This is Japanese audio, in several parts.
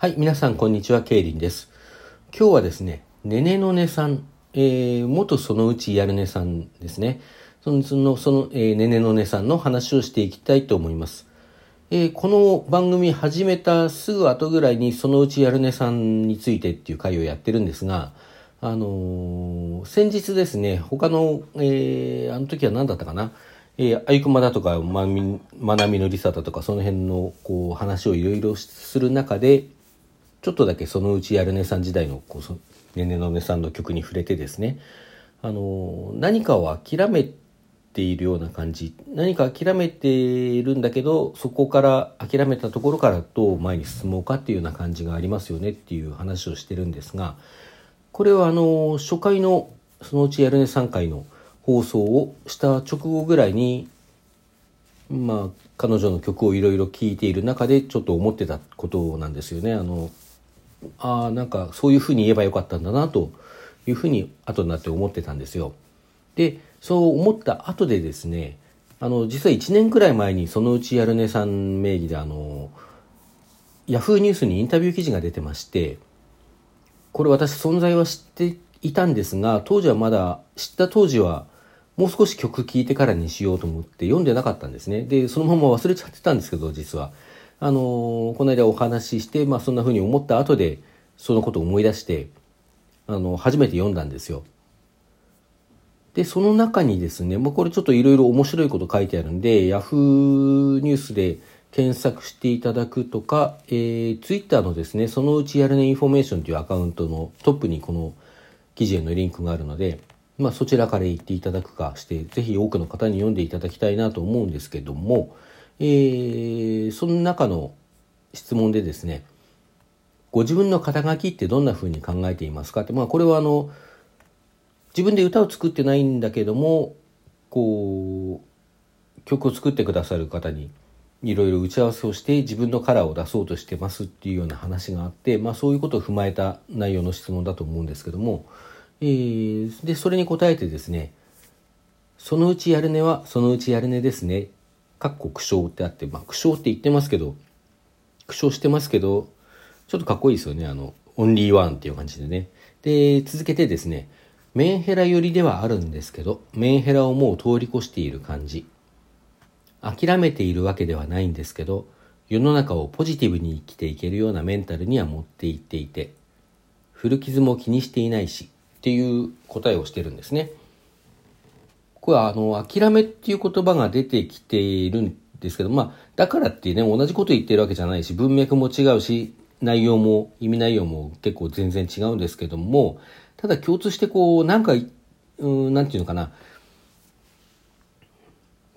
はい、皆さん、こんにちは、ケイリンです。今日はですね、ねねのねさん、えー、元そのうちやるねさんですね。その、その、その、えー、ねねのねさんの話をしていきたいと思います。えーこの番組始めたすぐ後ぐらいに、そのうちやるねさんについてっていう回をやってるんですが、あのー先日ですね、他の、えーあの時は何だったかな、えー、あゆくまだとか、まみ、まなみのりさだとか、その辺の、こう、話をいろいろする中で、ちょっとだけそのうちやるねさん時代のこうねねのねさんの曲に触れてですねあの何かを諦めているような感じ何か諦めているんだけどそこから諦めたところからどう前に進もうかっていうような感じがありますよねっていう話をしてるんですがこれはあの初回のそのうちやるね3回の放送をした直後ぐらいにまあ彼女の曲をいろいろ聴いている中でちょっと思ってたことなんですよね。あのああなんかそういうふうに言えばよかったんだなというふうに後になって思ってたんですよ。でそう思った後でですねあの実は1年くらい前にそのうちやるねさん名義であのヤフーニュースにインタビュー記事が出てましてこれ私存在は知っていたんですが当時はまだ知った当時はもう少し曲聴いてからにしようと思って読んでなかったんですね。でそのまま忘れちゃってたんですけど実は。あのーこの間お話しして、まあ、そんな風に思った後でそのことを思い出してあの初めて読んだんですよ。でその中にですねもうこれちょっといろいろ面白いこと書いてあるんでヤフーニュースで検索していただくとか、えー、ツイッターのですねそのうちやるねインフォメーションというアカウントのトップにこの記事へのリンクがあるので、まあ、そちらから行っていただくかしてぜひ多くの方に読んでいただきたいなと思うんですけども、えーその中の質問でですねご自分の肩書きってどんな風に考えていますか？って、まあ、これはあの自分で歌を作ってないんだけどもこう曲を作ってくださる方にいろいろ打ち合わせをして自分のカラーを出そうとしてますっていうような話があって、まあ、そういうことを踏まえた内容の質問だと思うんですけども、えーでそれに答えてですね「そのうちやるねはそのうちやるねですね」かっこ苦笑ってあって、まあ、苦笑って言ってますけど苦笑してますけどちょっとかっこいいですよね。あのオンリーワンっていう感じでね。で続けてですねメンヘラ寄りではあるんですけどメンヘラをもう通り越している感じ。諦めているわけではないんですけど世の中をポジティブに生きていけるようなメンタルには持っていっていて古傷も気にしていないしっていう答えをしてるんですね。これはあの諦めっていう言葉が出てきているんですけどまあだからってね同じこと言ってるわけじゃないし文脈も違うし内容も意味内容も結構全然違うんですけどもただ共通してこうなんかうんなんていうのかな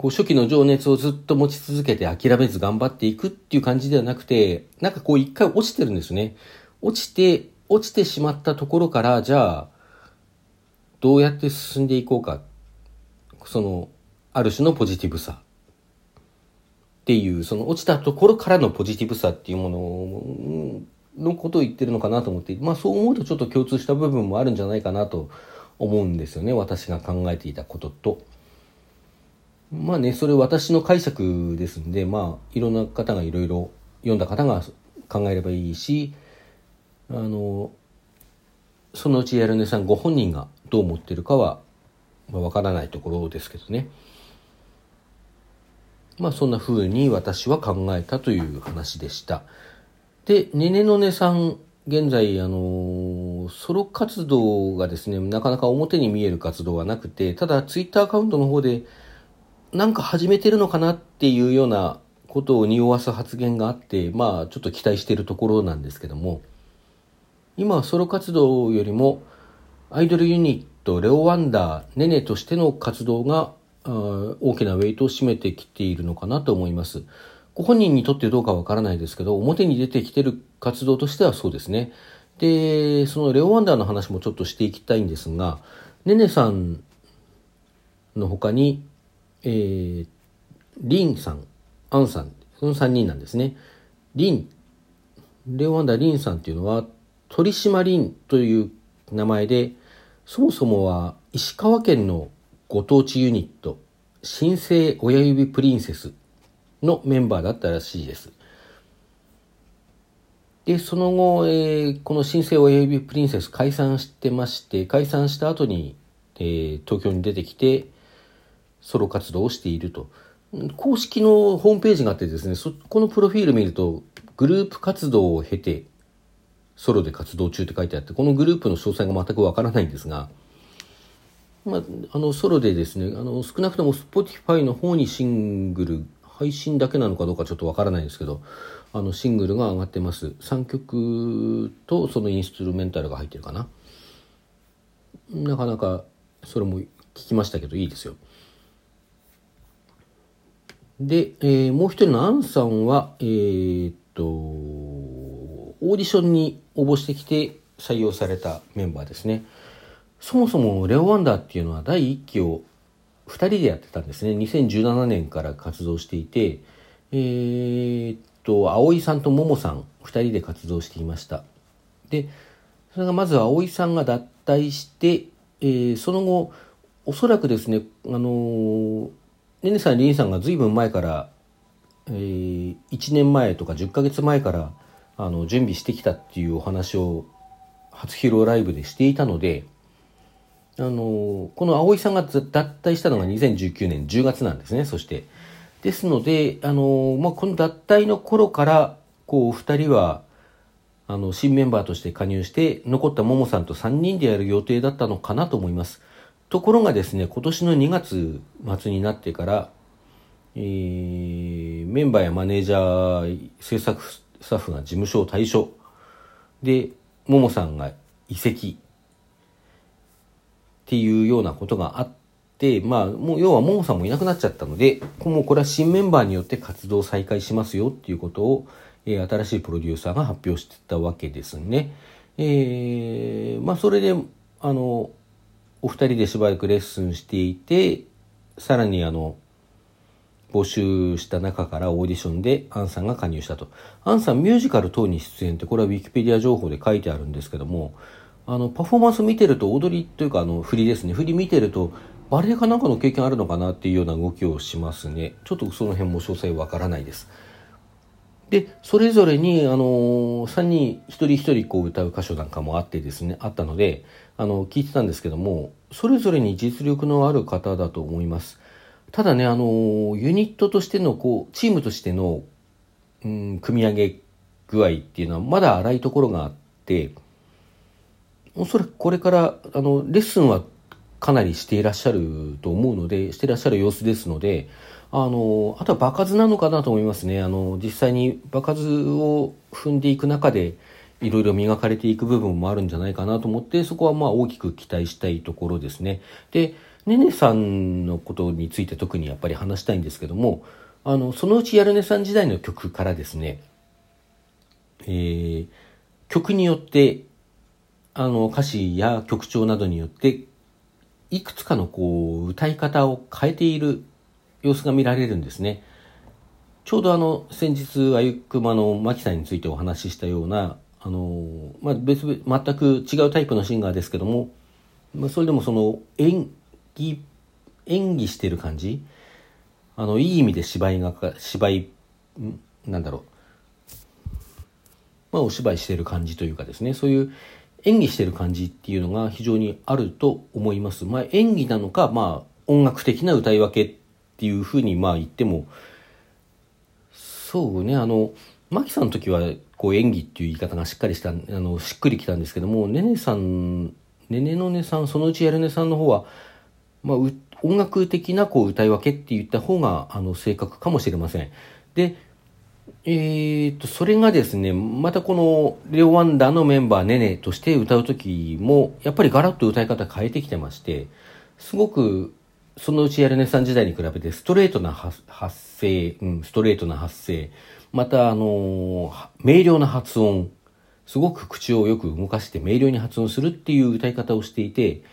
こう初期の情熱をずっと持ち続けて諦めず頑張っていくっていう感じではなくて、なんかこう一回落ちてるんですね。落ちて、落ちてしまったところから、じゃあ、どうやって進んでいこうか。その、ある種のポジティブさ。っていう、その落ちたところからのポジティブさっていうもののことを言ってるのかなと思って、まあそう思うとちょっと共通した部分もあるんじゃないかなと思うんですよね。私が考えていたことと。まあね、それ私の解釈ですんで、まあ、いろんな方がいろいろ読んだ方が考えればいいし、あの、そのうちやるねさんご本人がどう思ってるかは、まあ、わからないところですけどね。まあ、そんな風に私は考えたという話でした。で、ねねのねさん、現在、あの、ソロ活動がですね、なかなか表に見える活動はなくて、ただ、ツイッターアカウントの方で、なんか始めてるのかなっていうようなことを匂わす発言があって、まあちょっと期待しているところなんですけども、今はソロ活動よりもアイドルユニットレオワンダー、ネネとしての活動が大きなウェイトを占めてきているのかなと思います。ご本人にとってどうかわからないですけど、表に出てきてる活動としてはそうですね。で、そのレオワンダーの話もちょっとしていきたいんですが、ネネさんの他に、えー、リンさん、アンさん、その3人なんですね。リン、レオワンダーリンさんっていうのは、鳥島リンという名前で、そもそもは石川県のご当地ユニット、新生親指プリンセスのメンバーだったらしいです。で、その後、えー、この新生親指プリンセス解散してまして、解散した後に、えー、東京に出てきて、ソロ活動をしていると。公式のホームページがあってですね、そこのプロフィール見ると、グループ活動を経て、ソロで活動中って書いてあって、このグループの詳細が全くわからないんですが、まあ、あの、ソロでですね、あの、少なくとも Spotify の方にシングル、配信だけなのかどうかちょっとわからないんですけど、あの、シングルが上がってます。3曲とそのインストゥルメンタルが入ってるかな。なかなか、それも聞きましたけど、いいですよ。で、えー、もう一人のアンさんは、えー、っと、オーディションに応募してきて採用されたメンバーですね。そもそもレオ・ワンダーっていうのは第1期を2人でやってたんですね。2017年から活動していて、えー、っと、葵さんと桃さん2人で活動していました。で、それがまず葵さんが脱退して、えー、その後、おそらくですね、あのー、ねねさん、りんさんが随分前から、えー、1年前とか10ヶ月前から、あの、準備してきたっていうお話を初披露ライブでしていたので、あの、この葵さんが脱退したのが2019年10月なんですね、そして。ですので、あの、まあ、この脱退の頃から、こう、二人は、あの、新メンバーとして加入して、残ったももさんと3人でやる予定だったのかなと思います。ところがですね、今年の2月末になってから、えー、メンバーやマネージャー、制作スタッフが事務所を退所。で、ももさんが移籍。っていうようなことがあって、まあ、もう要はももさんもいなくなっちゃったので、もうこれは新メンバーによって活動再開しますよっていうことを、えー、新しいプロデューサーが発表してたわけですね。えー、まあそれで、あの、お二人でしばらくレッスンしていて、さらにあの、募集した中からオーディションでアンさんが加入したと。アンさんミュージカル等に出演って、これは Wikipedia 情報で書いてあるんですけども、あの、パフォーマンス見てると、踊りというか、あの、振りですね。振り見てると、バレエかなんかの経験あるのかなっていうような動きをしますね。ちょっとその辺も詳細わからないです。で、それぞれに、あの、3人、一人一人こう歌う箇所なんかもあってですね、あったので、あの、聞いてたんですけども、それぞれに実力のある方だと思います。ただね、あの、ユニットとしての、こう、チームとしての、うん、組み上げ具合っていうのはまだ荒いところがあって、おそらくこれからあのレッスンはかなりしていらっしゃると思うのでしていらっしゃる様子ですのであのあとは場数なのかなと思いますね。あの実際に場数を踏んでいく中でいろいろ磨かれていく部分もあるんじゃないかなと思ってそこはまあ大きく期待したいところですね。でねねさんのことについて特にやっぱり話したいんですけどもあのそのうちやるねさん時代の曲からですねえー、曲によってあの歌詞や曲調などによっていくつかのこう歌い方を変えている様子が見られるんですね。ちょうどあの先日あゆくまのマキさんについてお話ししたようなあの、まあ、別全く違うタイプのシンガーですけども、まあ、それでもその演技演技してる感じ？あのいい意味で芝居がか芝居なんだろう。まあお芝居してる感じというかですね。そういう演技してる感じっていうのが非常にあると思います。まあ、演技なのか、まあ、音楽的な歌い分けっていうふうにまあ言っても、そうね、あの、マキさんの時はこう演技っていう言い方がしっかりした、あの、しっくりきたんですけども、ねねさん、ねねのねさん、そのうちやるねさんの方は、まあ、音楽的なこう歌い分けって言った方が、あの、正確かもしれません。で、えー、と、それがですね、またこの、レオワンダーのメンバー、ネネとして歌う時も、やっぱりガラッと歌い方変えてきてまして、すごく、そのうちやるねさん時代に比べて、ストレートな発声、うん、ストレートな発声、また、あの、明瞭な発音、すごく口をよく動かして明瞭に発音するっていう歌い方をしていて、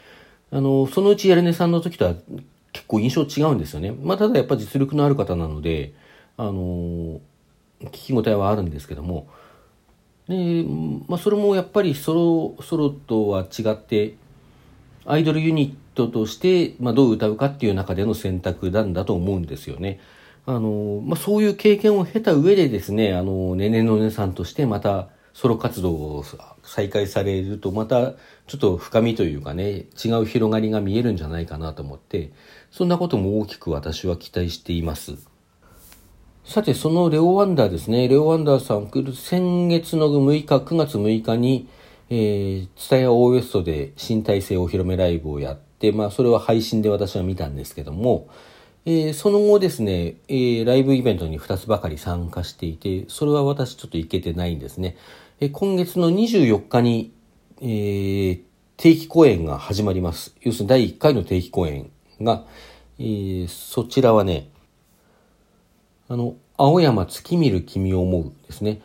あの、そのうちやるねさんの時とは結構印象違うんですよね。まあ、ただやっぱ実力のある方なので、あの聞き応えはあるんですけどもで、まあ、それもやっぱりソロソロとは違ってアイドルユニットとして、まあ、どう歌うかっていう中での選択なんだと思うんですよね。あの、まあ、そういう経験を経た上でですね、あの、ねねのねさんとしてまたソロ活動を再開されるとまたちょっと深みというかね、違う広がりが見えるんじゃないかなと思って、そんなことも大きく私は期待しています。さて、そのレオ・ワンダーですね。レオ・ワンダーさん、先月の6日、9月6日に、えー、ツタヤオーウエストで新体制お披露目ライブをやって、まあ、それは配信で私は見たんですけども、えー、その後ですね、えー、ライブイベントに2つばかり参加していて、それは私ちょっと行けてないんですね。えー、今月の24日に、えー、定期公演が始まります。要するに第1回の定期公演が、えー、そちらはね、あの、青山月見る君を思うですね。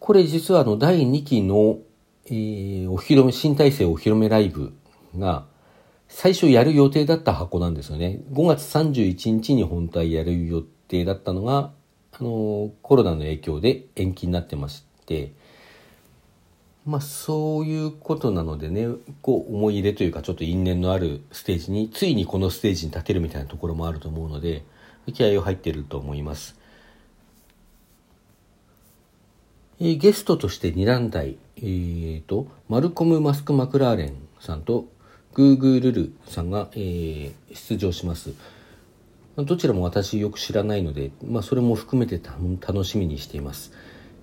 これ実はあの第2期の、えー、お披露目、新体制お披露目ライブが、最初やる予定だった箱なんですよね。5月31日に本体やる予定だったのが、あの、コロナの影響で延期になってまして、まあそういうことなのでね、こう思い入れというかちょっと因縁のあるステージに、ついにこのステージに立てるみたいなところもあると思うので、気合を入っていると思います。え、ゲストとして2団体、えーと、マルコム・マスク・マクラーレンさんとグーグルルさんが、えー、出場します。どちらも私よく知らないので、まあ、それも含めて楽しみにしています。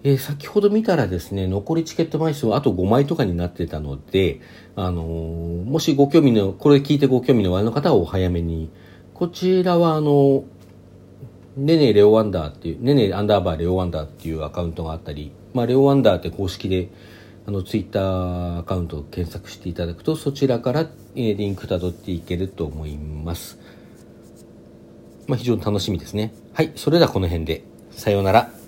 えー、先ほど見たらですね、残りチケット枚数はあと5枚とかになってたので、あのー、もしご興味の、これ聞いてご興味のおありの方はお早めに。こちらはあの、ねねレオワンダーっていう、ねねアンダーバーレオワンダーっていうアカウントがあったり、まあ、レオワンダーって公式で、あの、ツイッターアカウントを検索していただくと、そちらから、リンク辿っていけると思います。まあ、非常に楽しみですね。はい、それではこの辺で。さようなら。